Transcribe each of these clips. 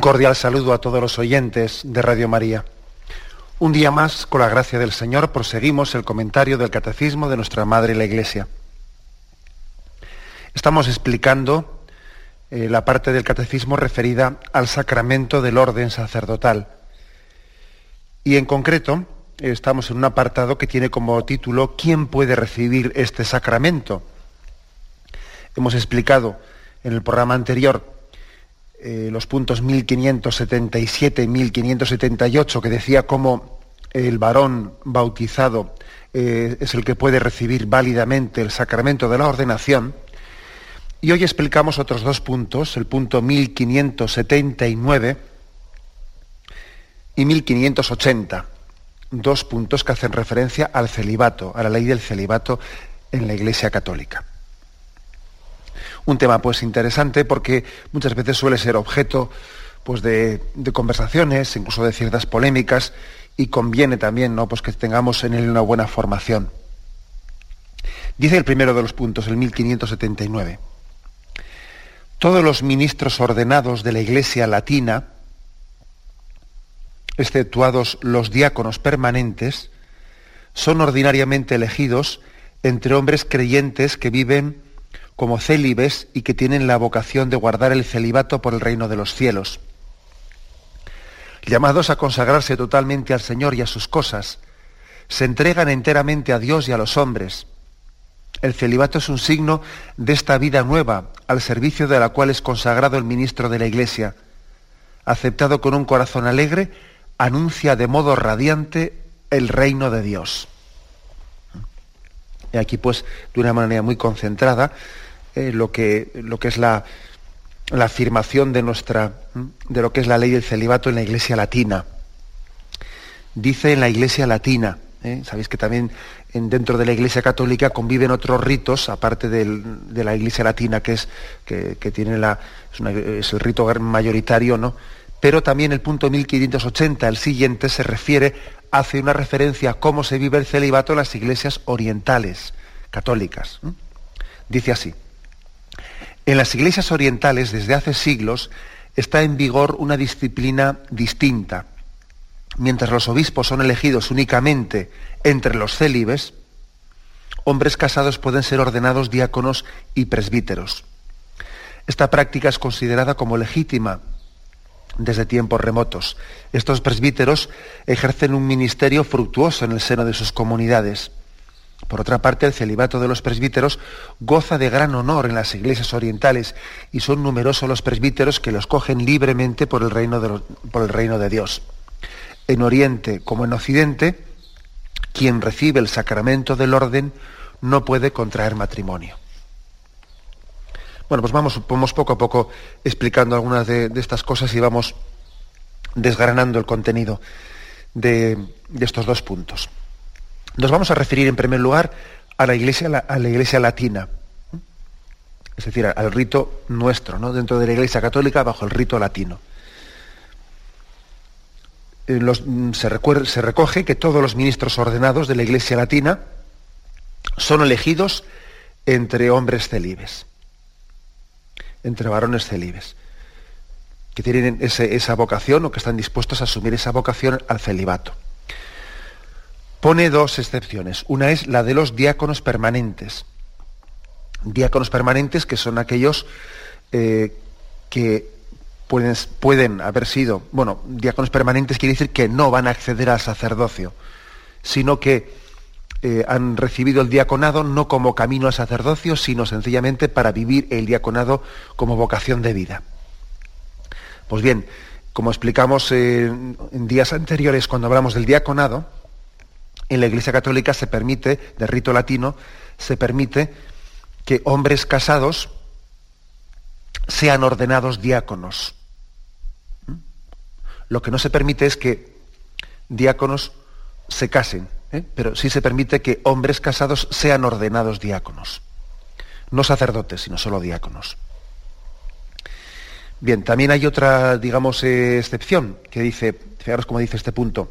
Un cordial saludo a todos los oyentes de Radio María. Un día más, con la gracia del Señor, proseguimos el comentario del Catecismo de nuestra Madre la Iglesia. Estamos explicando eh, la parte del Catecismo referida al sacramento del orden sacerdotal. Y en concreto, estamos en un apartado que tiene como título ¿Quién puede recibir este sacramento? Hemos explicado en el programa anterior eh, los puntos 1577 y 1578, que decía cómo el varón bautizado eh, es el que puede recibir válidamente el sacramento de la ordenación. Y hoy explicamos otros dos puntos, el punto 1579 y 1580, dos puntos que hacen referencia al celibato, a la ley del celibato en la Iglesia Católica. Un tema pues interesante porque muchas veces suele ser objeto pues de, conversaciones, incluso de ciertas polémicas, y conviene también ¿no? pues que tengamos en él una buena formación. Dice el primero de los puntos, el 1579. Todos los ministros ordenados de la Iglesia latina, exceptuados los diáconos permanentes, son ordinariamente elegidos entre hombres creyentes que viven como célibes y que tienen la vocación de guardar el celibato por el reino de los cielos. Llamados a consagrarse totalmente al Señor y a sus cosas, se entregan enteramente a Dios y a los hombres. El celibato es un signo de esta vida nueva, al servicio de la cual es consagrado el ministro de la Iglesia. Aceptado con un corazón alegre, anuncia de modo radiante el reino de Dios. Y aquí, pues, de una manera muy concentrada, eh, lo, que, lo que es la, la afirmación de, nuestra, de lo que es la ley del celibato en la Iglesia Latina. Dice en la Iglesia Latina, ¿eh? sabéis que también en, dentro de la Iglesia Católica conviven otros ritos, aparte de la Iglesia Latina, que, es, que, tiene la, es, el rito mayoritario, ¿no? Pero también el punto 1580, el siguiente, se refiere, hace una referencia a cómo se vive el celibato en las iglesias orientales, católicas. Dice así. En las iglesias orientales, desde hace siglos, está en vigor una disciplina distinta. Mientras los obispos son elegidos únicamente entre los célibes, hombres casados pueden ser ordenados diáconos y presbíteros. Esta práctica es considerada como legítima desde tiempos remotos. Estos presbíteros ejercen un ministerio fructuoso en el seno de sus comunidades. Por otra parte, el celibato de los presbíteros goza de gran honor en las iglesias orientales y son numerosos los presbíteros que los cogen libremente por el reino de, por el reino de Dios. En Oriente como en Occidente, quien recibe el sacramento del orden no puede contraer matrimonio. Bueno, pues vamos, vamos poco a poco explicando algunas de, estas cosas y vamos desgranando el contenido de estos dos puntos. Nos vamos a referir en primer lugar a la iglesia, a la iglesia latina, es decir, al rito nuestro, ¿no? dentro de la iglesia católica, bajo el rito latino. Eh, se, se recoge que todos los ministros ordenados de la iglesia latina son elegidos entre hombres celibes, entre varones celibes, que tienen esa vocación o que están dispuestos a asumir esa vocación al celibato pone dos excepciones. Una es la de los diáconos permanentes. Diáconos permanentes que son aquellos eh, que pueden, pueden, haber sido, bueno, diáconos permanentes quiere decir que no van a acceder al sacerdocio, sino que eh, han recibido el diaconado no como camino al sacerdocio, sino sencillamente para vivir el diaconado como vocación de vida. Pues bien, como explicamos en, días anteriores cuando hablamos del diaconado, en la Iglesia Católica se permite, de rito latino, se permite que hombres casados sean ordenados diáconos. ¿Mm? Lo que no se permite es que diáconos se casen, ¿eh? pero sí se permite que hombres casados sean ordenados diáconos. No sacerdotes, sino solo diáconos. Bien, también hay otra, digamos, eh, excepción que dice, fijaros cómo dice este punto.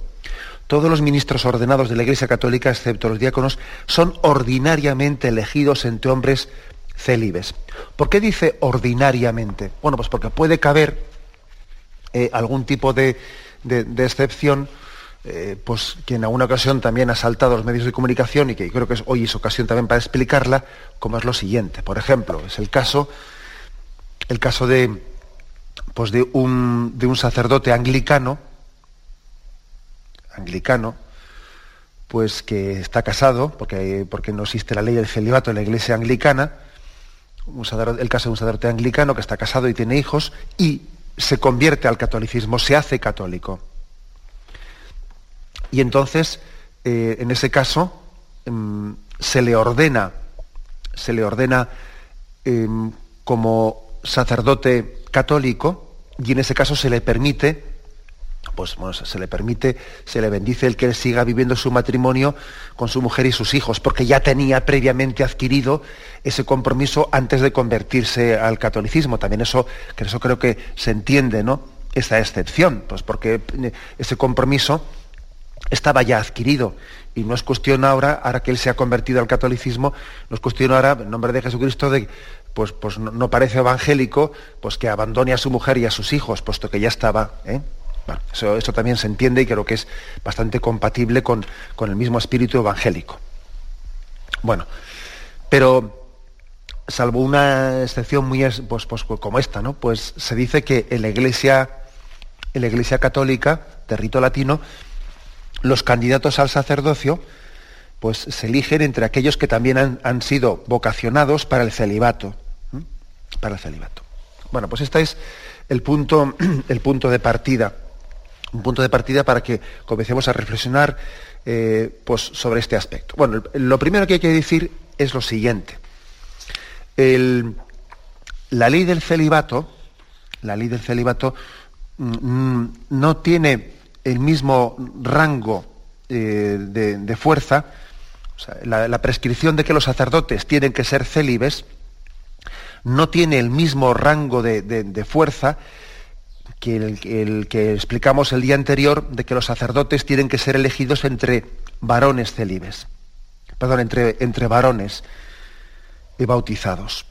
Todos los ministros ordenados de la Iglesia Católica, excepto los diáconos, son ordinariamente elegidos entre hombres célibes. ¿Por qué dice ordinariamente? Bueno, pues porque puede caber eh, algún tipo de, excepción, eh, pues que en alguna ocasión también ha saltado los medios de comunicación y que creo que hoy es ocasión también para explicarla, como es lo siguiente. Por ejemplo, es el caso, el caso de, pues de un, de un sacerdote anglicano, anglicano, pues que está casado, porque, porque no existe la ley del celibato en la iglesia anglicana, el caso de un sacerdote anglicano que está casado y tiene hijos, y se convierte al catolicismo, se hace católico. Y entonces, eh, en ese caso, em, se le ordena, se le ordena em, como sacerdote católico, y en ese caso se le permite pues bueno, se le permite, se le bendice el que él siga viviendo su matrimonio con su mujer y sus hijos, porque ya tenía previamente adquirido ese compromiso antes de convertirse al catolicismo. También eso, que eso creo que se entiende, ¿no? Esa excepción, pues porque eh, ese compromiso estaba ya adquirido. Y no es cuestión ahora, ahora que él se ha convertido al catolicismo, no es cuestión ahora, en nombre de Jesucristo, de, pues, pues no, parece evangélico, pues que abandone a su mujer y a sus hijos, puesto que ya estaba. ¿eh? Eso, también se entiende y creo que es bastante compatible con, el mismo espíritu evangélico. Bueno, pero salvo una excepción muy pues, pues, como esta, ¿no? Pues se dice que en la iglesia, en la iglesia católica, de rito latino, los candidatos al sacerdocio, pues se eligen entre aquellos que también han, sido vocacionados para el celibato. Para el celibato. Bueno, pues este es el punto, el punto de partida un punto de partida para que comencemos a reflexionar eh, pues, sobre este aspecto. Bueno, lo primero que hay que decir es lo siguiente. la ley del celibato, la ley del celibato mm, no tiene el mismo rango eh, de, fuerza, la, prescripción de que los sacerdotes tienen que ser célibes no tiene el mismo rango de fuerza que el, que explicamos el día anterior de que los sacerdotes tienen que ser elegidos entre varones célibes, perdón, entre, entre varones y bautizados.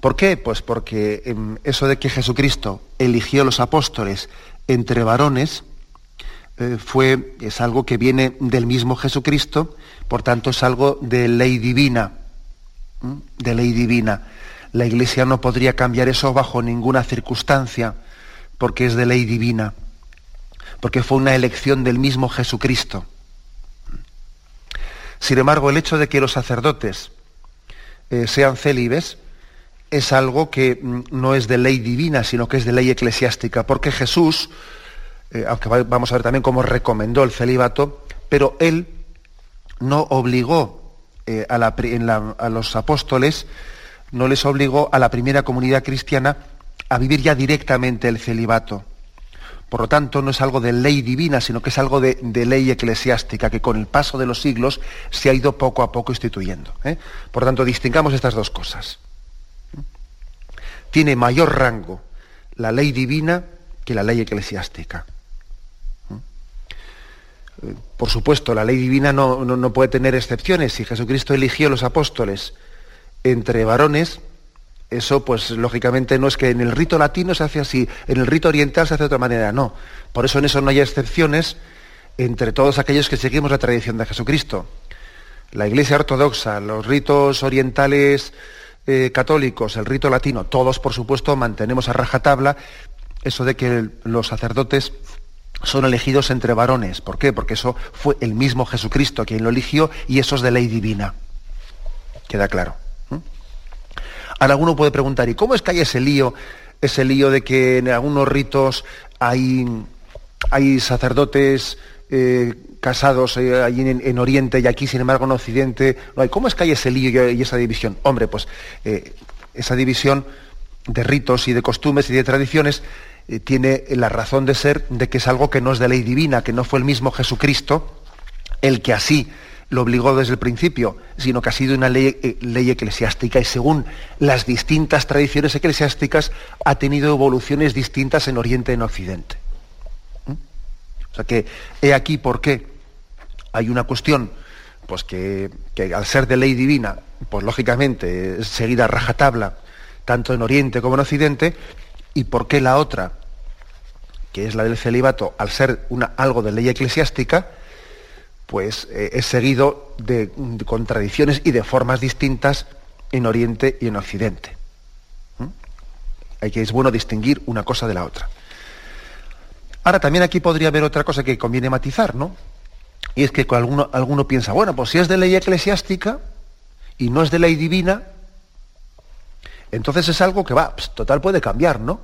¿Por qué? Pues porque em, eso de que Jesucristo eligió a los apóstoles entre varones eh, fue, es algo que viene del mismo Jesucristo, por tanto es algo de ley divina, de ley divina. La Iglesia no podría cambiar eso bajo ninguna circunstancia porque es de ley divina, porque fue una elección del mismo Jesucristo. Sin embargo, el hecho de que los sacerdotes eh, sean célibes es algo que mm, no es de ley divina, sino que es de ley eclesiástica, porque Jesús, eh, aunque vamos a ver también cómo recomendó el celibato, pero él no obligó eh, a, a los apóstoles, no les obligó a la primera comunidad cristiana a vivir ya directamente el celibato. Por lo tanto, no es algo de ley divina, sino que es algo de, ley eclesiástica, que con el paso de los siglos se ha ido poco a poco instituyendo. ¿eh? Por lo tanto, distingamos estas dos cosas. Tiene mayor rango la ley divina que la ley eclesiástica. Por supuesto, la ley divina no, no puede tener excepciones. Si Jesucristo eligió los apóstoles entre varones, eso, pues lógicamente no es que en el rito latino se hace así, en el rito oriental se hace de otra manera, no. Por eso en eso no hay excepciones entre todos aquellos que seguimos la tradición de Jesucristo. La Iglesia ortodoxa, los ritos orientales eh, católicos, el rito latino, todos por supuesto mantenemos a rajatabla eso de que los sacerdotes son elegidos entre varones. ¿Por qué? Porque eso fue el mismo Jesucristo quien lo eligió y eso es de ley divina. Queda claro. Ahora alguno puede preguntar, ¿y cómo es que hay ese lío ese lío de que en algunos ritos hay, hay sacerdotes eh, casados eh, allí en, Oriente y aquí, sin embargo, en Occidente no hay. ¿Cómo es que hay ese lío y esa división? Hombre, pues eh, esa división de ritos y de costumbres y de tradiciones tiene la razón de ser de que es algo que no es de ley divina, que no fue el mismo Jesucristo el que así lo obligó desde el principio, sino que ha sido una ley, ley, eclesiástica y según las distintas tradiciones eclesiásticas ha tenido evoluciones distintas en Oriente y en Occidente. O sea que he aquí por qué hay una cuestión pues que, al ser de ley divina, pues lógicamente es seguida a rajatabla, tanto en Oriente como en Occidente, y por qué la otra, que es la del celibato, al ser una, algo de ley eclesiástica, pues eh, es seguido de, contradicciones y de formas distintas en Oriente y en Occidente. Hay que es bueno distinguir una cosa de la otra. Ahora también aquí podría haber otra cosa que conviene matizar, ¿no? Y es que alguno, alguno piensa, bueno, pues si es de ley eclesiástica y no es de ley divina, entonces es algo que va, pues, total puede cambiar, ¿no?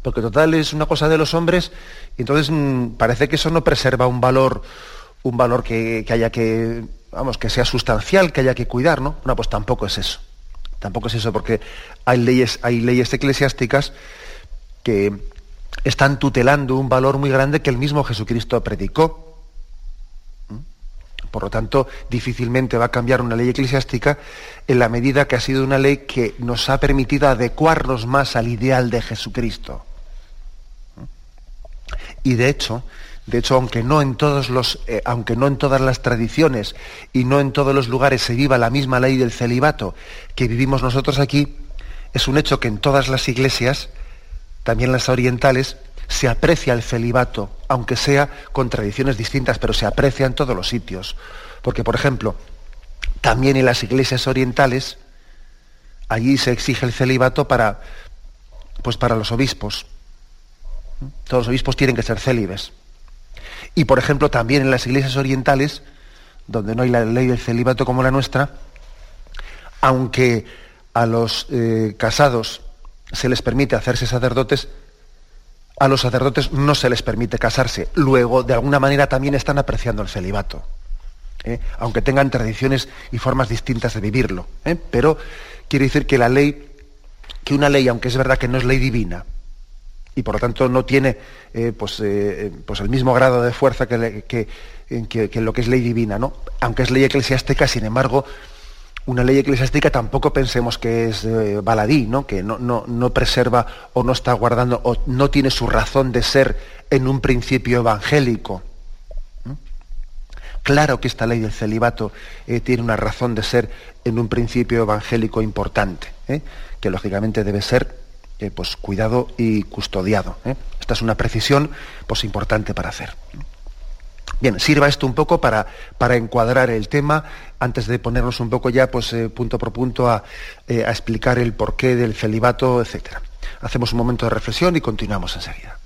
Porque total es una cosa de los hombres, y entonces mm, parece que eso no preserva un valor, un valor que, haya que, vamos, que sea sustancial, que haya que cuidar, ¿no? No, pues tampoco es eso. Tampoco es eso, porque hay leyes, hay leyes eclesiásticas que, están tutelando un valor muy grande que el mismo Jesucristo predicó. ¿Mm? Por lo tanto, difícilmente va a cambiar una ley eclesiástica en la medida que ha sido una ley que nos ha permitido adecuarnos más al ideal de Jesucristo. ¿Mm? Y de hecho, de hecho, aunque no en todos los, eh, aunque no en todas las tradiciones y no en todos los lugares se viva la misma ley del celibato que vivimos nosotros aquí, es un hecho que en todas las iglesias también las orientales, se aprecia el celibato, aunque sea con tradiciones distintas, pero se aprecia en todos los sitios. Porque, por ejemplo, también en las iglesias orientales, allí se exige el celibato para, pues para los obispos. Todos los obispos tienen que ser célibes. Y, por ejemplo, también en las iglesias orientales, donde no hay la ley del celibato como la nuestra, aunque a los eh, casados se les permite hacerse sacerdotes, a los sacerdotes no se les permite casarse. Luego, de alguna manera, también están apreciando el celibato, ¿eh? aunque tengan tradiciones y formas distintas de vivirlo. ¿eh? Pero quiere decir que la ley, que una ley, aunque es verdad que no es ley divina, y por lo tanto no tiene eh, pues, pues, el mismo grado de fuerza que, que, lo que es ley divina, ¿no? aunque es ley eclesiástica, sin embargo, una ley eclesiástica tampoco pensemos que es eh, baladí, ¿no? que no, no, preserva o no está guardando o no tiene su razón de ser en un principio evangélico. Claro que esta ley del celibato eh, tiene una razón de ser en un principio evangélico importante, ¿eh? que lógicamente debe ser pues, cuidado y custodiado. Esta es una precisión pues, importante para hacer. Bien, sirva esto un poco para, para encuadrar el tema, antes de ponernos un poco ya pues, eh, punto por punto eh, a, explicar el porqué del celibato, etc. Hacemos un momento de reflexión y continuamos enseguida.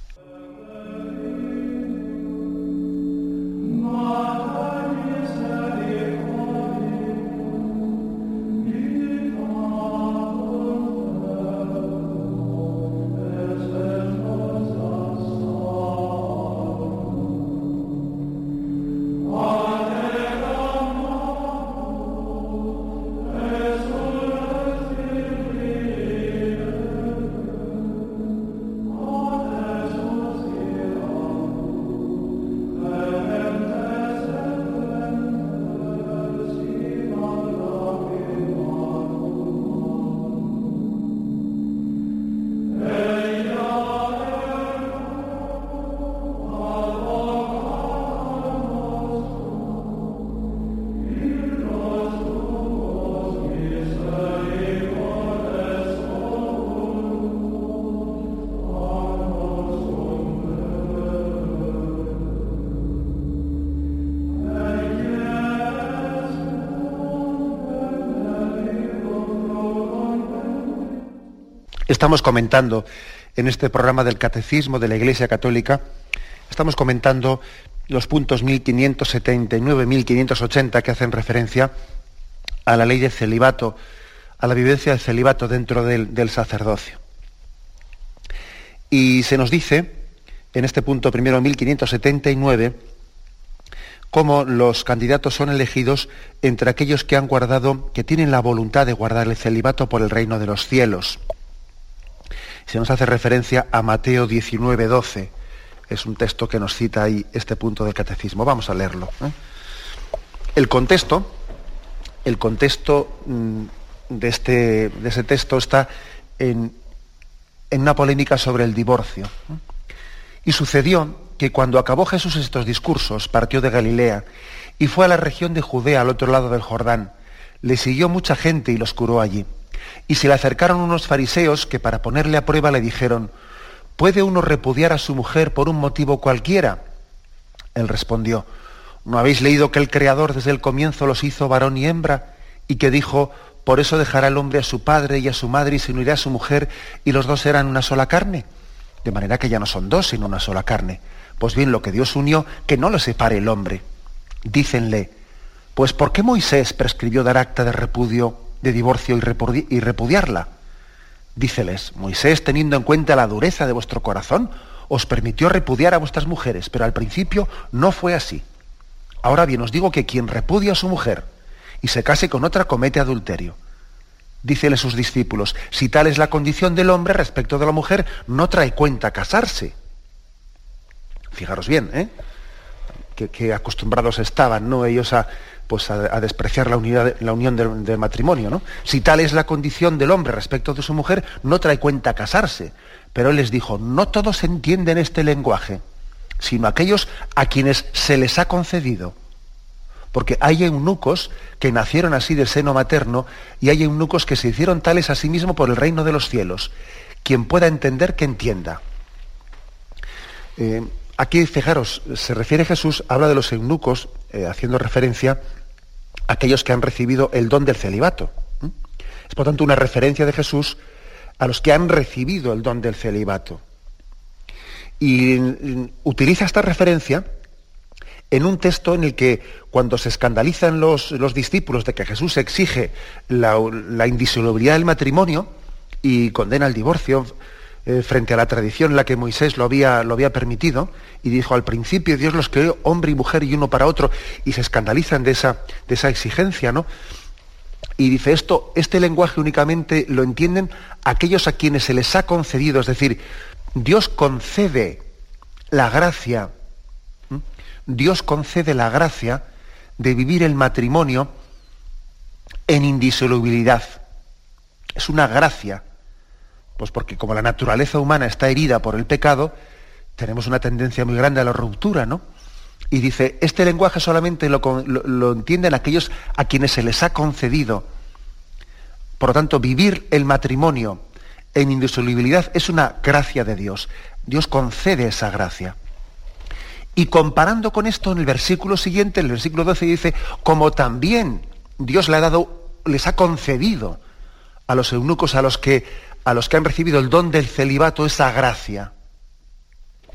Estamos comentando en este programa del Catecismo de la Iglesia Católica, estamos comentando los puntos 1579, 1580 que hacen referencia a la ley de celibato, a la vivencia del celibato dentro del, sacerdocio. Y se nos dice, en este punto primero 1579, cómo los candidatos son elegidos entre aquellos que han guardado, que tienen la voluntad de guardar el celibato por el reino de los cielos. Se nos hace referencia a Mateo 19, 12. Es un texto que nos cita ahí este punto del catecismo. Vamos a leerlo. ¿eh? El contexto, el contexto mm, de, este, de ese texto está en, en una polémica sobre el divorcio. Y sucedió que cuando acabó Jesús estos discursos, partió de Galilea y fue a la región de Judea, al otro lado del Jordán. Le siguió mucha gente y los curó allí. Y se le acercaron unos fariseos que para ponerle a prueba le dijeron, ¿puede uno repudiar a su mujer por un motivo cualquiera? Él respondió, ¿no habéis leído que el Creador desde el comienzo los hizo varón y hembra? Y que dijo, por eso dejará el hombre a su padre y a su madre y se unirá a su mujer y los dos serán una sola carne? De manera que ya no son dos, sino una sola carne. Pues bien, lo que Dios unió, que no lo separe el hombre. Dícenle, pues ¿por qué Moisés prescribió dar acta de repudio, de divorcio y, repudiarla? Díceles, Moisés, teniendo en cuenta la dureza de vuestro corazón, os permitió repudiar a vuestras mujeres, pero al principio no fue así. Ahora bien, os digo que quien repudia a su mujer y se case con otra comete adulterio. Dícele sus discípulos, si tal es la condición del hombre respecto de la mujer, no trae cuenta casarse Fijaros bien, ¿eh? que, acostumbrados estaban ¿no? ellos a, pues a, despreciar la, unidad, la unión del, matrimonio. ¿no? Si tal es la condición del hombre respecto de su mujer, no trae cuenta casarse. Pero él les dijo, no todos entienden este lenguaje, sino aquellos a quienes se les ha concedido. Porque hay eunucos que nacieron así del seno materno y hay eunucos que se hicieron tales a sí mismo por el reino de los cielos. Quien pueda entender, que entienda. Eh, Aquí, fijaros, se refiere Jesús, habla de los eunucos, eh, haciendo referencia a aquellos que han recibido el don del celibato. Es por tanto una referencia de Jesús a los que han recibido el don del celibato. Y mm, utiliza esta referencia en un texto en el que cuando se escandalizan los, los discípulos de que Jesús exige la, la indisolubilidad del matrimonio y condena el divorcio, eh, frente a la tradición en la que Moisés lo había, lo había permitido, y dijo, al principio Dios los creó hombre y mujer y uno para otro, y se escandalizan de esa, de esa exigencia, ¿no? Y dice esto, este lenguaje únicamente lo entienden aquellos a quienes se les ha concedido, es decir, Dios concede la gracia, Dios concede la gracia de vivir el matrimonio en indisolubilidad. Es una gracia pues porque como la naturaleza humana está herida por el pecado, tenemos una tendencia muy grande a la ruptura, ¿no? Y dice, este lenguaje solamente lo, entienden aquellos a quienes se les ha concedido. Por lo tanto, vivir el matrimonio en indisolubilidad es una gracia de Dios. Dios concede esa gracia. Y comparando con esto, en el versículo siguiente, el versículo 12 dice, como también Dios le ha dado, les ha concedido a los eunucos a los que a los que han recibido el don del celibato esa gracia.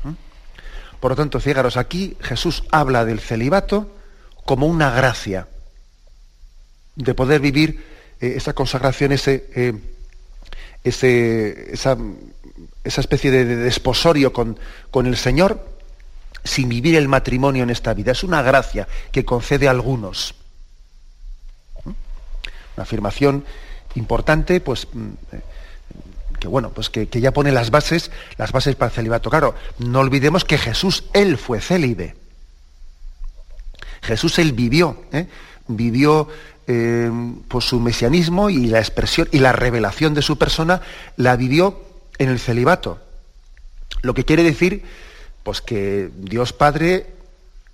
¿Mm? Por lo tanto, fíjaros, aquí Jesús habla del celibato como una gracia de poder vivir eh, esa consagración, ese, eh, ese, esa, especie de, desposorio con, con el Señor sin vivir el matrimonio en esta vida. Es una gracia que concede a algunos. ¿Mm? Una afirmación importante, pues mm, eh, que bueno, pues que, ya pone las bases, las bases para el celibato. Claro, no olvidemos que Jesús, él fue célibe. Jesús, él vivió, ¿eh? vivió eh, pues su mesianismo y la expresión y la revelación de su persona la vivió en el celibato. Lo que quiere decir, pues que Dios Padre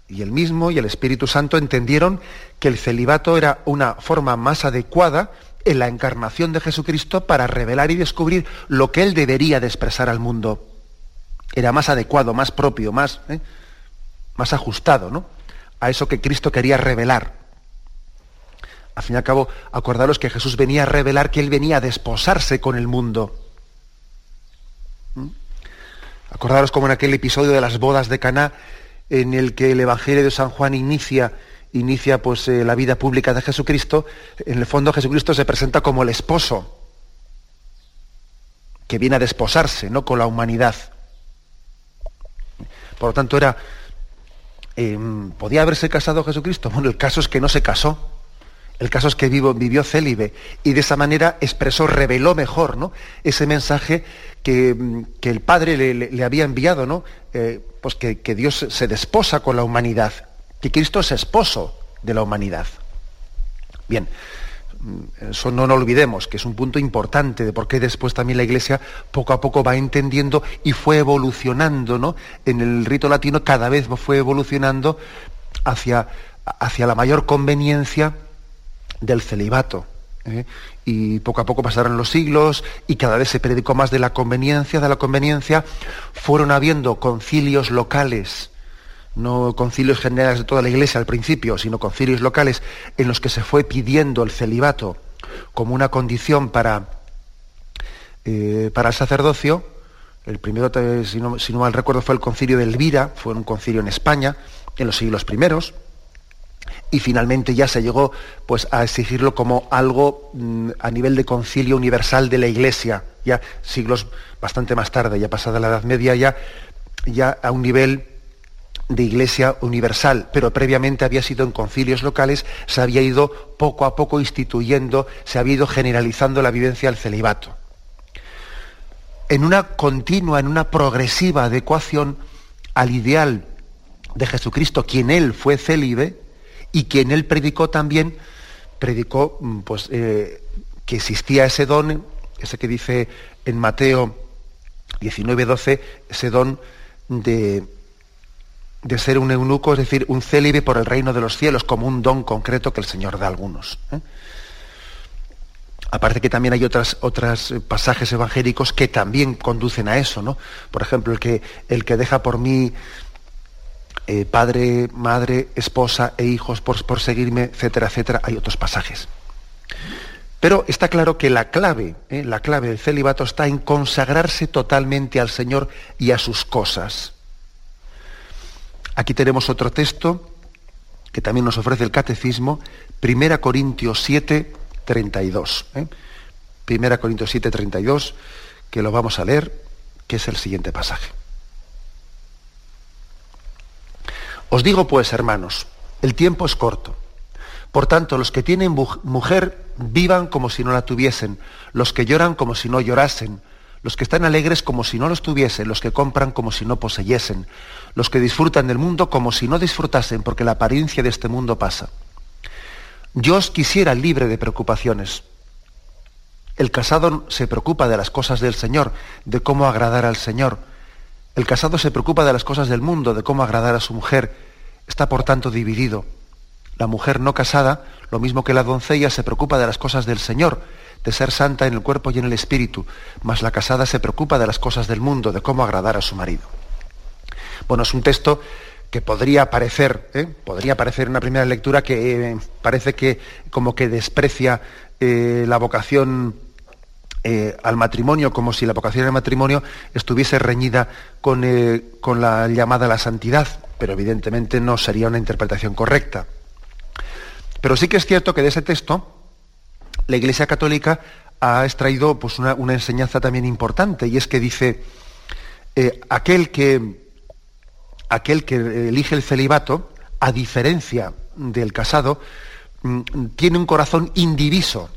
y el mismo y el Espíritu Santo entendieron que el celibato era una forma más adecuada en la encarnación de Jesucristo para revelar y descubrir lo que él debería de expresar al mundo. Era más adecuado, más propio, más, ¿eh? más ajustado ¿no? a eso que Cristo quería revelar. Al fin y al cabo, acordaros que Jesús venía a revelar que él venía a desposarse con el mundo. ¿Mm? Acordaros como en aquel episodio de las bodas de Caná, en el que el Evangelio de San Juan inicia inicia pues, eh, la vida pública de Jesucristo, en el fondo Jesucristo se presenta como el esposo, que viene a desposarse ¿no? con la humanidad. Por lo tanto, era. Em, ¿Podía haberse casado Jesucristo? Bueno, el caso es que no se casó. El caso es que vivo, vivió célibe y de esa manera expresó, reveló mejor ¿no? ese mensaje que, que el Padre le, había enviado, ¿no? Eh, pues que, que Dios se desposa con la humanidad, que Cristo es esposo de la humanidad. Bien, eso no lo olvidemos, que es un punto importante de por qué después también la Iglesia poco a poco va entendiendo y fue evolucionando, ¿no? En el rito latino cada vez fue evolucionando hacia, hacia la mayor conveniencia del celibato. ¿eh? Y poco a poco pasaron los siglos y cada vez se predicó más de la conveniencia, de la conveniencia. Fueron habiendo concilios locales no concilios generales de toda la Iglesia al principio, sino concilios locales en los que se fue pidiendo el celibato como una condición para, eh, para el sacerdocio. El primero, si no, mal recuerdo, fue el concilio de Elvira, fue un concilio en España, en los siglos primeros, y finalmente ya se llegó pues, a exigirlo como algo mm, a nivel de concilio universal de la Iglesia, ya siglos bastante más tarde, ya pasada la Edad Media, ya, ya a un nivel de Iglesia universal, pero previamente había sido en concilios locales, se había ido poco a poco instituyendo, se había ido generalizando la vivencia del celibato. En una continua, en una progresiva adecuación al ideal de Jesucristo, quien él fue célibe y quien él predicó también, predicó mm, pues, eh, que existía ese don, ese que dice en Mateo 19:12, ese don de de ser un eunuco, es decir, un célibe por el reino de los cielos, como un don concreto que el Señor da a algunos. ¿eh? Aparte que también hay otras, otras pasajes evangélicos que también conducen a eso, ¿no? Por ejemplo, el que, el que deja por mí eh, padre, madre, esposa e hijos por, por seguirme, etcétera, etcétera, hay otros pasajes. Pero está claro que la clave, ¿eh? la clave del celibato está en consagrarse totalmente al Señor y a sus cosas. Aquí tenemos otro texto que también nos ofrece el catecismo, 1 Corintios 7, 32. ¿eh? 1 Corintios 7, 32, que lo vamos a leer, que es el siguiente pasaje. Os digo pues, hermanos, el tiempo es corto. Por tanto, los que tienen mujer vivan como si no la tuviesen, los que lloran como si no llorasen, los que están alegres como si no los tuviesen, los que compran como si no poseyesen, los que disfrutan del mundo como si no disfrutasen, porque la apariencia de este mundo pasa. Yo os quisiera libre de preocupaciones. El casado se preocupa de las cosas del Señor, de cómo agradar al Señor. El casado se preocupa de las cosas del mundo, de cómo agradar a su mujer. Está por tanto dividido. La mujer no casada, lo mismo que la doncella, se preocupa de las cosas del Señor, de ser santa en el cuerpo y en el espíritu, mas la casada se preocupa de las cosas del mundo, de cómo agradar a su marido. Bueno, es un texto que podría parecer, ¿eh? podría parecer en una primera lectura que eh, parece que como que desprecia eh, la vocación al matrimonio, como si la vocación al matrimonio estuviese reñida con, con la llamada a la santidad, pero evidentemente no sería una interpretación correcta. Pero sí que es cierto que de ese texto la Iglesia Católica ha extraído pues, una, enseñanza también importante, y es que dice, eh, aquel, que, aquel que elige el celibato, a diferencia del casado, mm, tiene un corazón indiviso.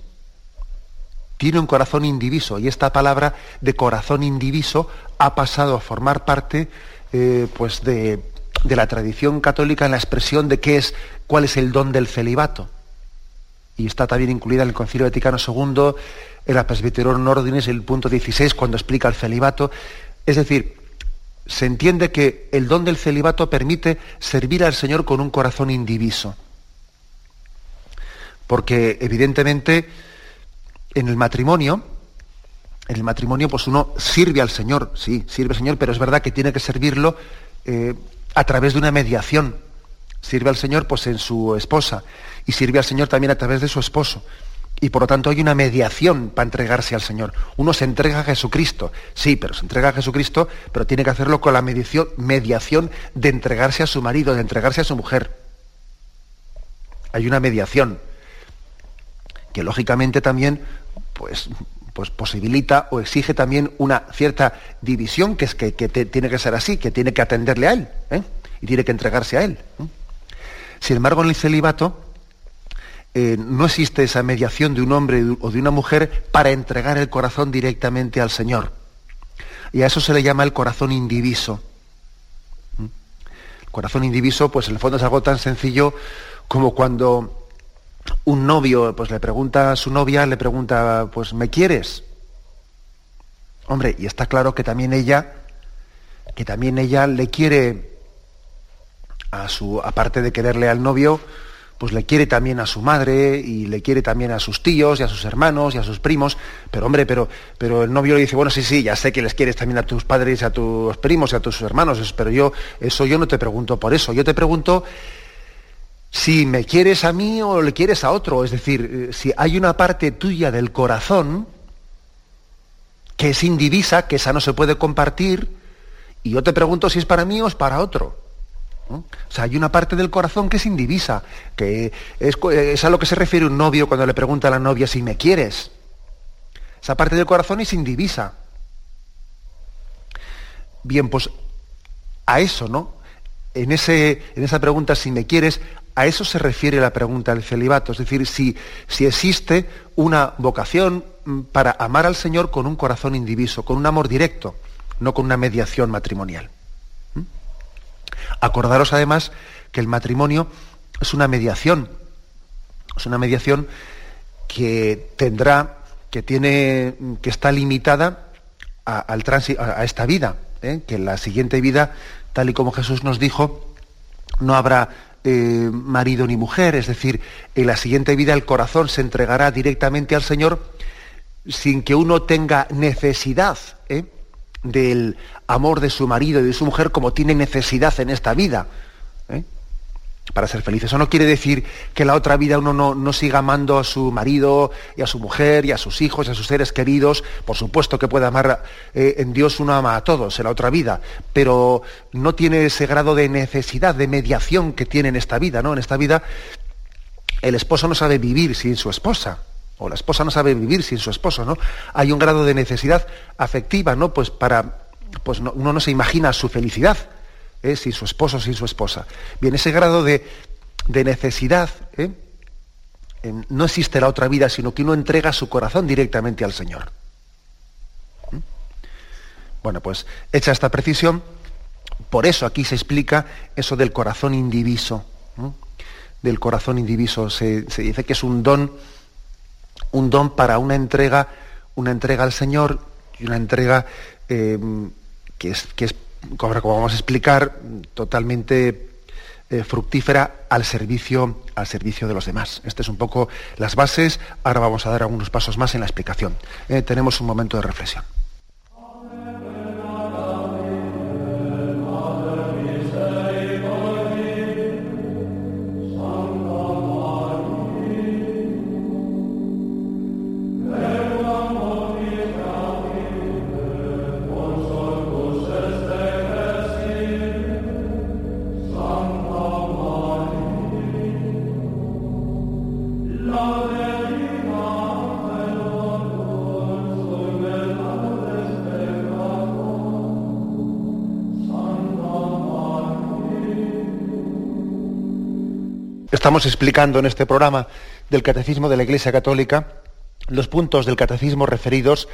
Tiene un corazón indiviso. Y esta palabra de corazón indiviso ha pasado a formar parte eh, pues de, de la tradición católica en la expresión de qué es, cuál es el don del celibato y está también incluida en el Concilio Vaticano II, en la Presbiterorum Ordinis, el punto 16, cuando explica el celibato. Es decir, se entiende que el don del celibato permite servir al Señor con un corazón indiviso. Porque evidentemente en el matrimonio, en el matrimonio pues uno sirve al Señor, sí, sirve al Señor, pero es verdad que tiene que servirlo eh, a través de una mediación. Sirve al Señor pues en su esposa y sirve al Señor también a través de su esposo. Y por lo tanto hay una mediación para entregarse al Señor. Uno se entrega a Jesucristo, sí, pero se entrega a Jesucristo, pero tiene que hacerlo con la mediación, de entregarse a su marido, de entregarse a su mujer. Hay una mediación que lógicamente también pues, pues posibilita o exige también una cierta división, que es que, tiene que ser así, que tiene que atenderle a él ¿eh? y tiene que entregarse a él. ¿eh? Sin embargo, en el celibato eh, no existe esa mediación de un hombre o de una mujer para entregar el corazón directamente al Señor. Y a eso se le llama el corazón indiviso. El corazón indiviso, pues en el fondo es algo tan sencillo como cuando un novio pues le pregunta a su novia, le pregunta, pues ¿me quieres? Hombre, y está claro que también ella, que también ella le quiere a su, aparte de quererle al novio, pues le quiere también a su madre y le quiere también a sus tíos y a sus hermanos y a sus primos, pero hombre, pero, pero el novio le dice, bueno, sí, sí, ya sé que les quieres también a tus padres a tus primos y a tus hermanos, pero yo, eso yo no te pregunto por eso, yo te pregunto si me quieres a mí o le quieres a otro. Es decir, eh, si hay una parte tuya del corazón que es indivisa, que esa no se puede compartir, y yo te pregunto si es para mí o es para otro. O sea, hay una parte del corazón que es indivisa, que es, es, a lo que se refiere un novio cuando le pregunta a la novia si me quieres. Esa parte del corazón es indivisa. Bien, pues a eso, ¿no? En, ese, en esa pregunta si me quieres, a eso se refiere la pregunta del celibato, es decir, si, si existe una vocación mm, para amar al Señor con un corazón indiviso, con un amor directo, no con una mediación matrimonial. Acordaros además que el matrimonio es una mediación, es una mediación que tendrá, que tiene, que está limitada a, al a esta vida, ¿eh? que en la siguiente vida, tal y como Jesús nos dijo, no habrá eh, marido ni mujer, es decir, en la siguiente vida el corazón se entregará directamente al Señor sin que uno tenga necesidad ¿eh? del amor de su marido y de su mujer como tiene necesidad en esta vida. ¿eh? para ser feliz. Eso no quiere decir que la otra vida uno no, siga amando a su marido y a su mujer y a sus hijos y a sus seres queridos. Por supuesto que puede amar eh, en Dios, uno ama a todos en la otra vida, pero no tiene ese grado de necesidad, de mediación que tiene en esta vida. ¿no? En esta vida el esposo no sabe vivir sin su esposa. O la esposa no sabe vivir sin su esposo, ¿no? Hay un grado de necesidad afectiva, ¿no? Pues para, pues uno no se imagina su felicidad ¿eh? sin su esposo, sin su esposa. Bien, ese grado de, necesidad, ¿eh? no existe la otra vida, sino que uno entrega su corazón directamente al Señor. ¿Mm? Bueno, pues hecha esta precisión, por eso aquí se explica eso del corazón indiviso. Del corazón indiviso. Se, dice que es un don, un don para una entrega, una entrega al Señor y una entrega eh, que, es, que es como vamos a explicar, totalmente eh, fructífera al servicio, al servicio de los demás. Estas es un poco las bases. Ahora vamos a dar algunos pasos más en la explicación. Eh, tenemos un momento de reflexión. Explicando en este programa del Catecismo de la Iglesia Católica los puntos del catecismo referidos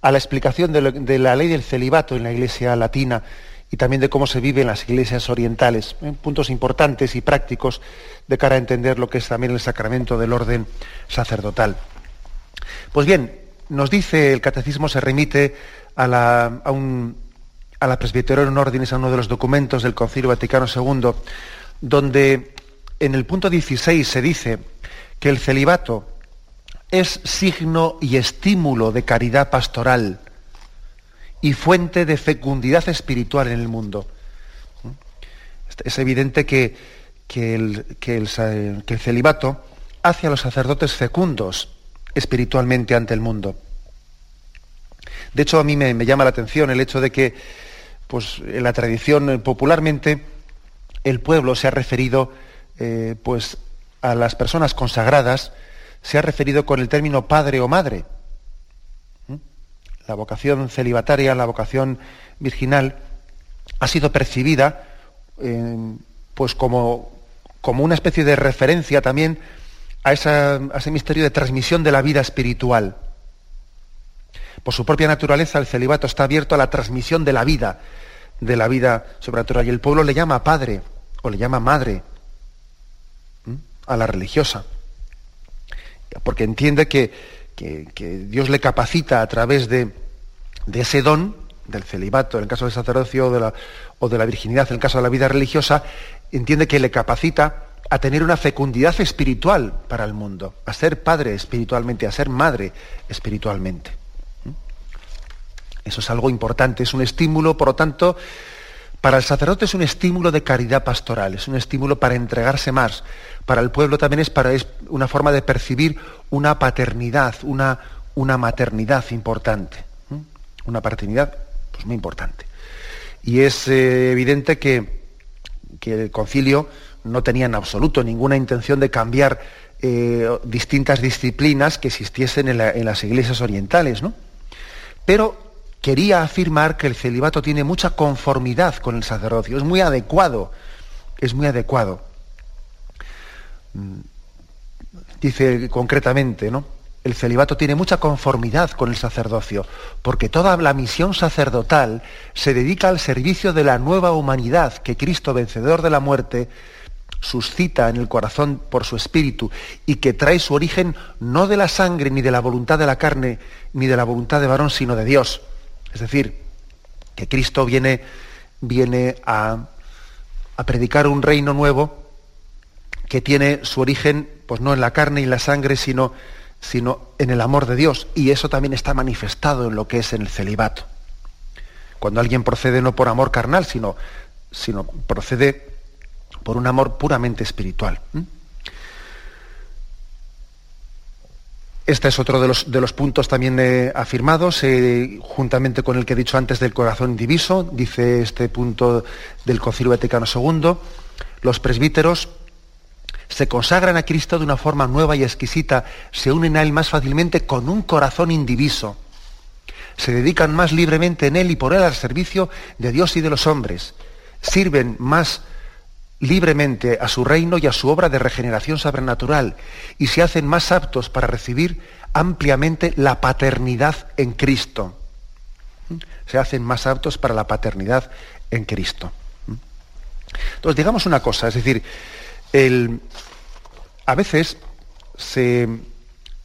a la explicación de, la ley del celibato en la Iglesia latina y también de cómo se vive en las iglesias orientales. ¿eh? Puntos importantes y prácticos de cara a entender lo que es también el sacramento del orden sacerdotal. Pues bien, nos dice el catecismo, se remite a la, a un, a la Presbyterorum Ordinis, a uno de los documentos del Concilio Vaticano II, donde en el punto 16 se dice que el celibato es signo y estímulo de caridad pastoral y fuente de fecundidad espiritual en el mundo. Es evidente que, el, el celibato hace a los sacerdotes fecundos espiritualmente ante el mundo. De hecho, a mí me, llama la atención el hecho de que, pues, en la tradición popularmente, el pueblo se ha referido eh, pues a las personas consagradas se ha referido con el término padre o madre. la vocación celibataria, la vocación virginal, ha sido percibida eh, pues como, como, una especie de referencia también a, a ese misterio de transmisión de la vida espiritual. Por su propia naturaleza, el celibato está abierto a la transmisión de la vida, de la vida sobrenatural. Y el pueblo le llama padre o le llama madre a la religiosa. Porque entiende que, Dios le capacita a través de, ese don, del celibato, en el caso del sacerdocio o de, la, o de la virginidad, en el caso de la vida religiosa, entiende que le capacita a tener una fecundidad espiritual para el mundo, a ser padre espiritualmente, a ser madre espiritualmente. Eso es algo importante, es un estímulo, por lo tanto, para el sacerdote es un estímulo de caridad pastoral, es un estímulo para entregarse más. Para el pueblo también es, para, es una forma de percibir una paternidad, una, una maternidad importante. Una paternidad pues, muy importante. Y es eh, evidente que, el concilio no tenía en absoluto ninguna intención de cambiar eh, distintas disciplinas que existiesen en, en las iglesias orientales, ¿no? Pero quería afirmar que el celibato tiene mucha conformidad con el sacerdocio, es muy adecuado, es muy adecuado. Mm, dice concretamente, ¿no? El celibato tiene mucha conformidad con el sacerdocio, porque toda la misión sacerdotal se dedica al servicio de la nueva humanidad que Cristo, vencedor de la muerte, suscita en el corazón por su espíritu y que trae su origen no de la sangre, ni de la voluntad de la carne, ni de la voluntad de varón, sino de Dios. Es decir, que Cristo viene, viene a, predicar un reino nuevo que tiene su origen, pues no en la carne y la sangre, sino, sino en el amor de Dios. Y eso también está manifestado en lo que es en el celibato. Cuando alguien procede no por amor carnal, sino, sino procede por un amor puramente espiritual. Este es otro de los, de los puntos también eh, afirmados, eh, juntamente con el que he dicho antes del corazón diviso, dice este punto del Concilio Vaticano II, los presbíteros se consagran a Cristo de una forma nueva y exquisita, se unen a Él más fácilmente con un corazón indiviso, se dedican más libremente en Él y por Él al servicio de Dios y de los hombres, sirven más libremente a su reino y a su obra de regeneración sobrenatural y se hacen más aptos para recibir ampliamente la paternidad en Cristo. Se hacen más aptos para la paternidad en Cristo. Entonces, digamos una cosa, es decir, a veces se,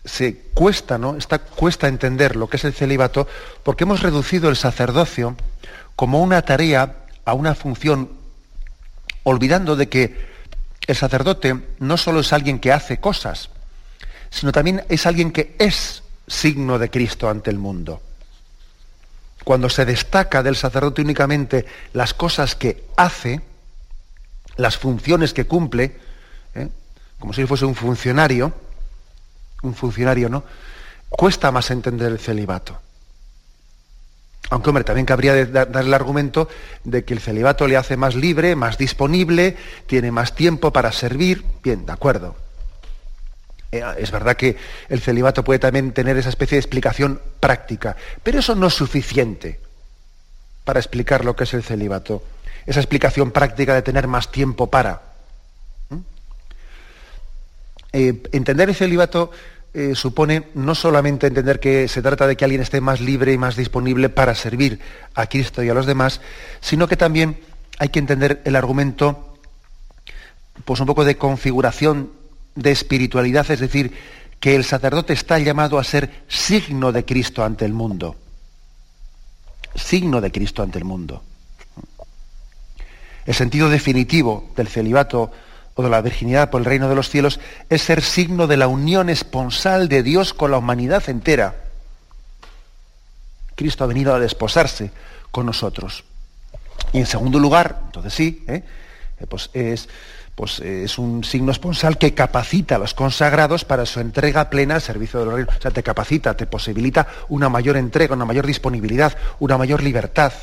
se cuesta, ¿no? Está, cuesta entender lo que es el celibato porque hemos reducido el sacerdocio como una tarea a una función olvidando de que el sacerdote no solo es alguien que hace cosas, sino también es alguien que es signo de Cristo ante el mundo. Cuando se destaca del sacerdote únicamente las cosas que hace, las funciones que cumple, ¿eh? como si fuese un funcionario, un funcionario, ¿no? Cuesta más entender el celibato. Aunque, hombre, también cabría dar el argumento de que el celibato le hace más libre, más disponible, tiene más tiempo para servir. Bien, de acuerdo. Eh, es verdad que el celibato puede también tener esa especie de explicación práctica, pero eso no es suficiente para explicar lo que es el celibato. Esa explicación práctica de tener más tiempo para. Eh, entender el celibato eh, supone no solamente entender que se trata de que alguien esté más libre y más disponible para servir a Cristo y a los demás, sino que también hay que entender el argumento, pues un poco de configuración de espiritualidad, es decir, que el sacerdote está llamado a ser signo de Cristo ante el mundo. Signo de Cristo ante el mundo. El sentido definitivo del celibato de la virginidad por el reino de los cielos es ser signo de la unión esponsal de Dios con la humanidad entera. Cristo ha venido a desposarse con nosotros. Y en segundo lugar, entonces sí, ¿eh? Eh, pues, es, pues es un signo esponsal que capacita a los consagrados para su entrega plena al servicio del reino. O sea, te capacita, te posibilita una mayor entrega, una mayor disponibilidad, una mayor libertad.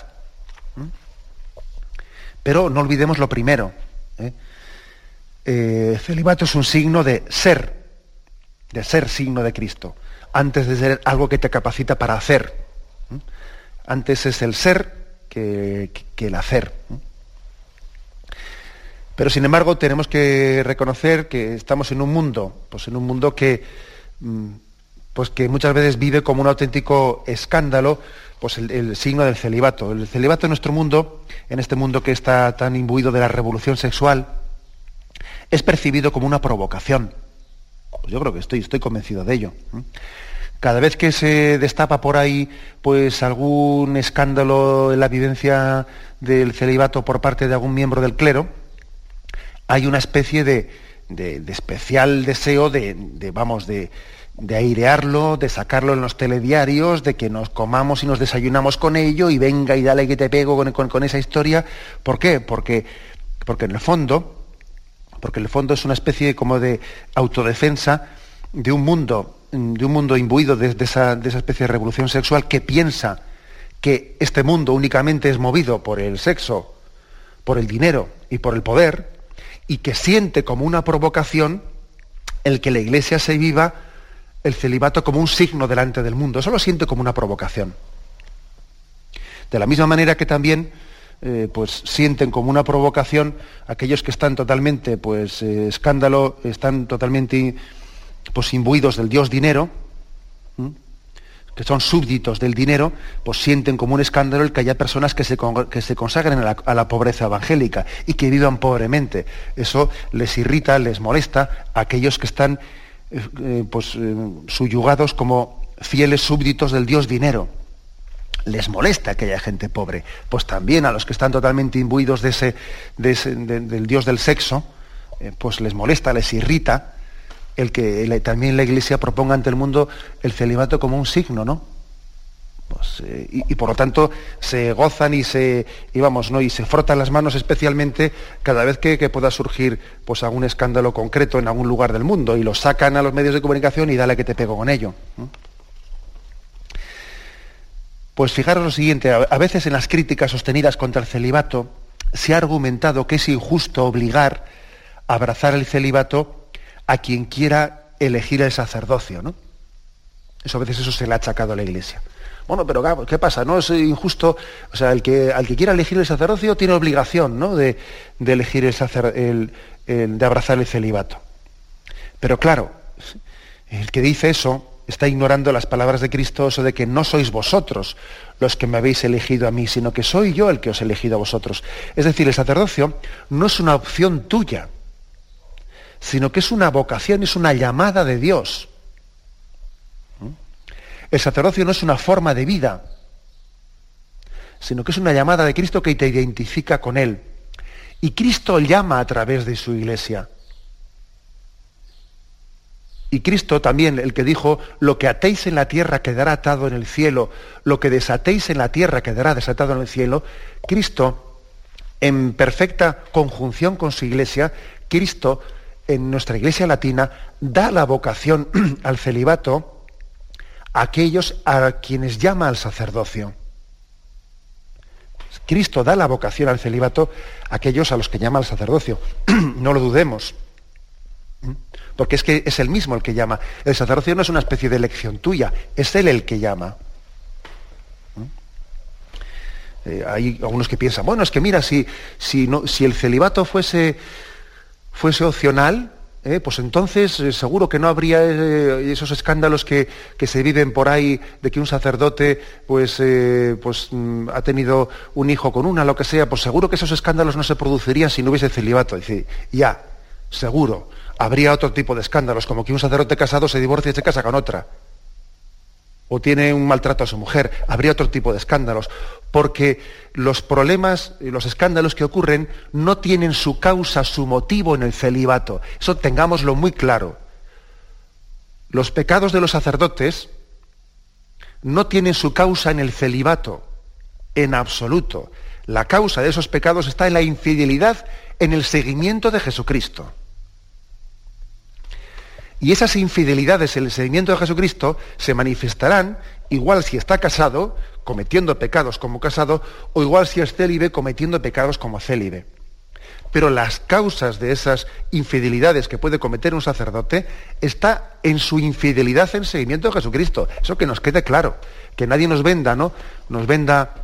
¿Mm? Pero no olvidemos lo primero. ¿eh? Eh, celibato es un signo de ser, de ser signo de Cristo, antes de ser algo que te capacita para hacer. Antes es el ser que, el hacer. Pero sin embargo tenemos que reconocer que estamos en un mundo, pues en un mundo que, mm, pues que muchas veces vive como un auténtico escándalo, pues el, signo del celibato. El celibato en nuestro mundo, en este mundo que está tan imbuido de la revolución sexual, es percibido como una provocación. Pues yo creo que estoy, estoy convencido de ello. Cada vez que se destapa por ahí pues algún escándalo en la vivencia del celibato por parte de algún miembro del clero, hay una especie de, especial deseo de, vamos, de, airearlo, de sacarlo en los telediarios, de que nos comamos y nos desayunamos con ello y venga y dale que te pego con, esa historia. ¿Por qué? Porque, porque en el fondo, porque en el fondo es una especie como de autodefensa de un mundo, de un mundo imbuido de, esa, de esa especie de revolución sexual que piensa que este mundo únicamente es movido por el sexo, por el dinero y por el poder, y que siente como una provocación el que la iglesia se viva el celibato como un signo delante del mundo. Eso lo siente como una provocación. De la misma manera que también eh, pues, sienten como una provocación aquellos que están totalmente, pues, eh, escándalo, están totalmente pues, imbuidos del Dios dinero, que son súbditos del dinero, pues sienten como un escándalo el que haya personas que se, que se consagren a la, pobreza evangélica y que vivan pobremente. Eso les irrita, les molesta a aquellos que están eh, pues, subyugados como fieles súbditos del Dios dinero. Les molesta que haya gente pobre. Pues también a los que están totalmente imbuidos de ese, del Dios del sexo, pues les molesta, les irrita el que también la Iglesia proponga ante el mundo el celibato como un signo, ¿no? Pues, eh, y, por lo tanto se gozan y se ¿no? y se frotan las manos especialmente cada vez que, pueda surgir pues algún escándalo concreto en algún lugar del mundo y lo sacan a los medios de comunicación y dale que te pego con ello. Pues fijaros lo siguiente, a veces en las críticas sostenidas contra el celibato se ha argumentado que es injusto obligar a abrazar el celibato a quien quiera elegir el sacerdocio, ¿no? Eso a veces eso se le ha achacado a la Iglesia. Bueno, pero ¿qué pasa? ¿No es injusto? O sea, el que, al que quiera elegir el sacerdocio tiene obligación ¿no? de, elegir el, de abrazar el celibato. Pero claro, el que dice eso está ignorando las palabras de Cristo, eso de que no sois vosotros los que me habéis elegido a mí, sino que soy yo el que os he elegido a vosotros. Es decir, el sacerdocio no es una opción tuya, sino que es una vocación, es una llamada de Dios. ¿Mm? El sacerdocio no es una forma de vida, sino que es una llamada de Cristo que te identifica con Él. Y Cristo llama a través de su iglesia. Y Cristo también, el que dijo, lo que atéis en la tierra quedará atado en el cielo, lo que desatéis en la tierra quedará desatado en el cielo, Cristo, en perfecta conjunción con su iglesia, Cristo en nuestra iglesia latina da la vocación al celibato a aquellos a quienes llama al sacerdocio. Cristo da la vocación al celibato a aquellos a los que llama al sacerdocio. no lo dudemos. Porque es que es el mismo el que llama. El sacerdocio no es una especie de elección tuya, es él el que llama. Eh, hay algunos que piensan, bueno, es que mira, si, si, el celibato fuese fuese opcional, eh, pues entonces eh, seguro que no habría esos escándalos que, se viven por ahí de que un sacerdote pues, pues mm, ha tenido un hijo con una, lo que sea, pues seguro que esos escándalos no se producirían si no hubiese celibato. Dice, ya, seguro, habría otro tipo de escándalos, como que un sacerdote casado se divorcia y se casa con otra o tiene un maltrato a su mujer, habría otro tipo de escándalos, porque los problemas y los escándalos que ocurren no tienen su causa, su motivo en el celibato. Eso tengámoslo muy claro. Los pecados de los sacerdotes no tienen su causa en el celibato, en absoluto. La causa de esos pecados está en la infidelidad en el seguimiento de Jesucristo. Y esas infidelidades en el seguimiento de Jesucristo se manifestarán igual si está casado, cometiendo pecados como casado, o igual si es célibe, cometiendo pecados como célibe. pero las causas de esas infidelidades que puede cometer un sacerdote está en su infidelidad en seguimiento de Jesucristo. Eso que nos quede claro, que nadie nos venda, ¿no? Nos venda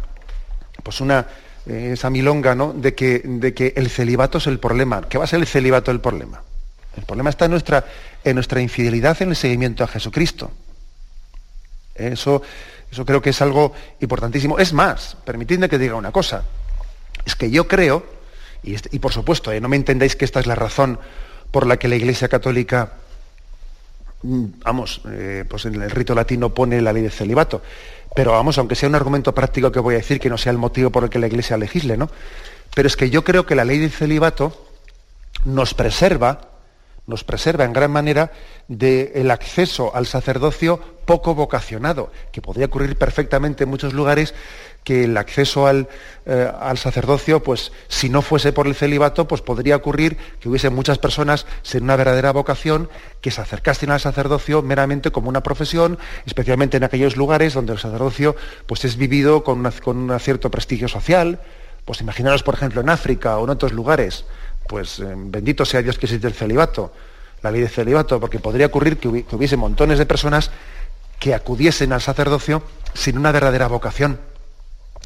pues una eh, esa milonga, ¿no? De que, de que el celibato es el problema. ¿Qué va a ser el celibato el problema? El problema está en nuestra, en nuestra infidelidad en el seguimiento a Jesucristo. Eso, eso creo que es algo importantísimo. Es más, permitidme que diga una cosa. Es que yo creo y, por supuesto, eh, no me entendáis que esta es la razón por la que la Iglesia Católica, mm, vamos, eh, pues en el rito latino pone la ley de celibato. Pero vamos, aunque sea un argumento práctico que voy a decir, que no sea el motivo por el que la Iglesia legisle, ¿no? Pero es que yo creo que la ley de celibato nos preserva, nos preserva en gran manera del acceso al sacerdocio poco vocacionado, que podría ocurrir perfectamente en muchos lugares que el acceso al, eh, sacerdocio, pues si no fuese por el celibato, pues podría ocurrir que hubiese muchas personas sin una verdadera vocación que se acercasen al sacerdocio meramente como una profesión, especialmente en aquellos lugares donde el sacerdocio pues es vivido con, con un cierto prestigio social. Pues imaginaros, por ejemplo, en África o en otros lugares, pues eh, bendito sea Dios que existe el celibato, la ley de celibato, porque podría ocurrir que hubiese montones de personas que acudiesen al sacerdocio sin una verdadera vocación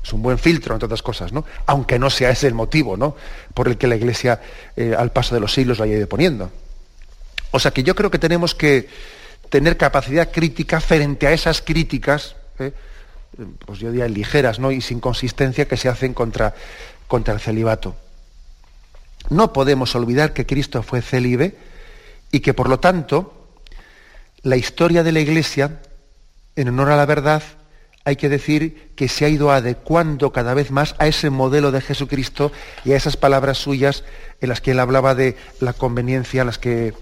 es un buen filtro, entre otras cosas, ¿no? Aunque no sea ese el motivo, ¿no? Por el que la Iglesia eh, al paso de los siglos lo haya ido poniendo. O sea que yo creo que tenemos que tener capacidad crítica frente a esas críticas, ¿eh? pues yo diría ligeras, ¿no? Y sin consistencia que se hacen contra, contra el celibato. No podemos olvidar que Cristo fue célibe y que por lo tanto la historia de la Iglesia, en honor a la verdad, hay que decir que se ha ido adecuando cada vez más a ese modelo de Jesucristo y a esas palabras suyas en las que él hablaba de la conveniencia, las que,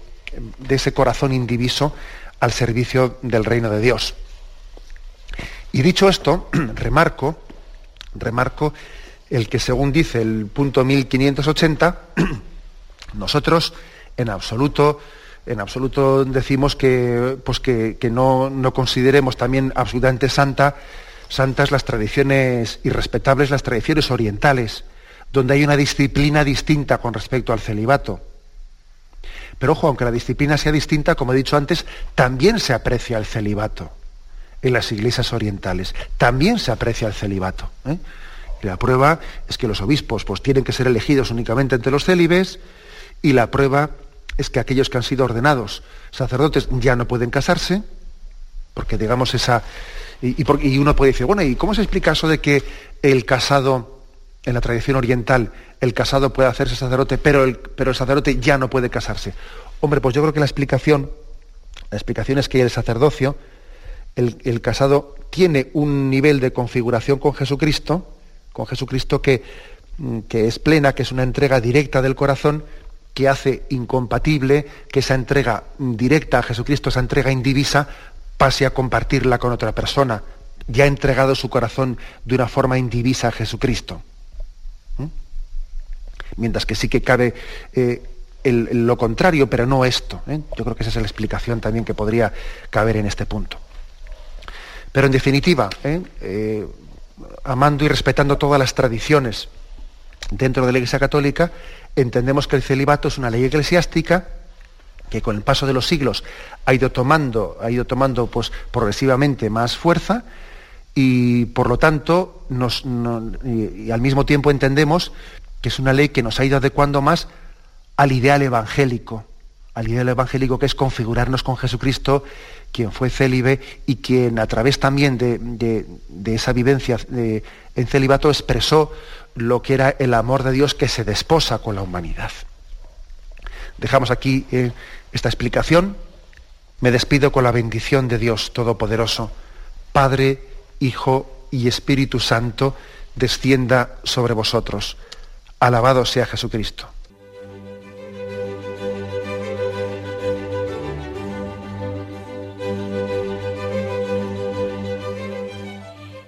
de ese corazón indiviso al servicio del reino de Dios. Y dicho esto, remarco, remarco el que según dice el punto 1580, nosotros en absoluto en absoluto decimos que, pues que, no, consideremos también absolutamente santa, santas las tradiciones irrespetables, las tradiciones orientales, donde hay una disciplina distinta con respecto al celibato. Pero ojo, aunque la disciplina sea distinta, como he dicho antes, también se aprecia el celibato en las iglesias orientales. También se aprecia el celibato. ¿eh? Y la prueba es que los obispos pues, tienen que ser elegidos únicamente entre los célibes y la prueba es que aquellos que han sido ordenados sacerdotes ya no pueden casarse, porque digamos esa... Y, uno puede decir, bueno, ¿y cómo se explica eso de que el casado, en la tradición oriental, el casado puede hacerse sacerdote, pero el, pero el sacerdote ya no puede casarse? Hombre, pues yo creo que la explicación, la explicación es que el sacerdocio, el, el casado tiene un nivel de configuración con Jesucristo, con Jesucristo que, que es plena, que es una entrega directa del corazón, que hace incompatible que esa entrega directa a Jesucristo, esa entrega indivisa, pase a compartirla con otra persona. Ya ha entregado su corazón de una forma indivisa a Jesucristo. ¿Mm? Mientras que sí que cabe eh, lo contrario, pero no esto. ¿eh? Yo creo que esa es la explicación también que podría caber en este punto. Pero en definitiva, ¿eh? Amando y respetando todas las tradiciones dentro de la Iglesia Católica, entendemos que el celibato es una ley eclesiástica que con el paso de los siglos ha ido tomando, ha ido tomando pues, progresivamente más fuerza y por lo tanto y, al mismo tiempo entendemos que es una ley que nos ha ido adecuando más al ideal evangélico, al ideal evangélico que es configurarnos con Jesucristo, quien fue célibe y quien a través también de, esa vivencia en celibato expresó lo que era el amor de Dios que se desposa con la humanidad. Dejamos aquí eh, esta explicación. Me despido con la bendición de Dios Todopoderoso. Padre, Hijo y Espíritu Santo, descienda sobre vosotros. Alabado sea Jesucristo.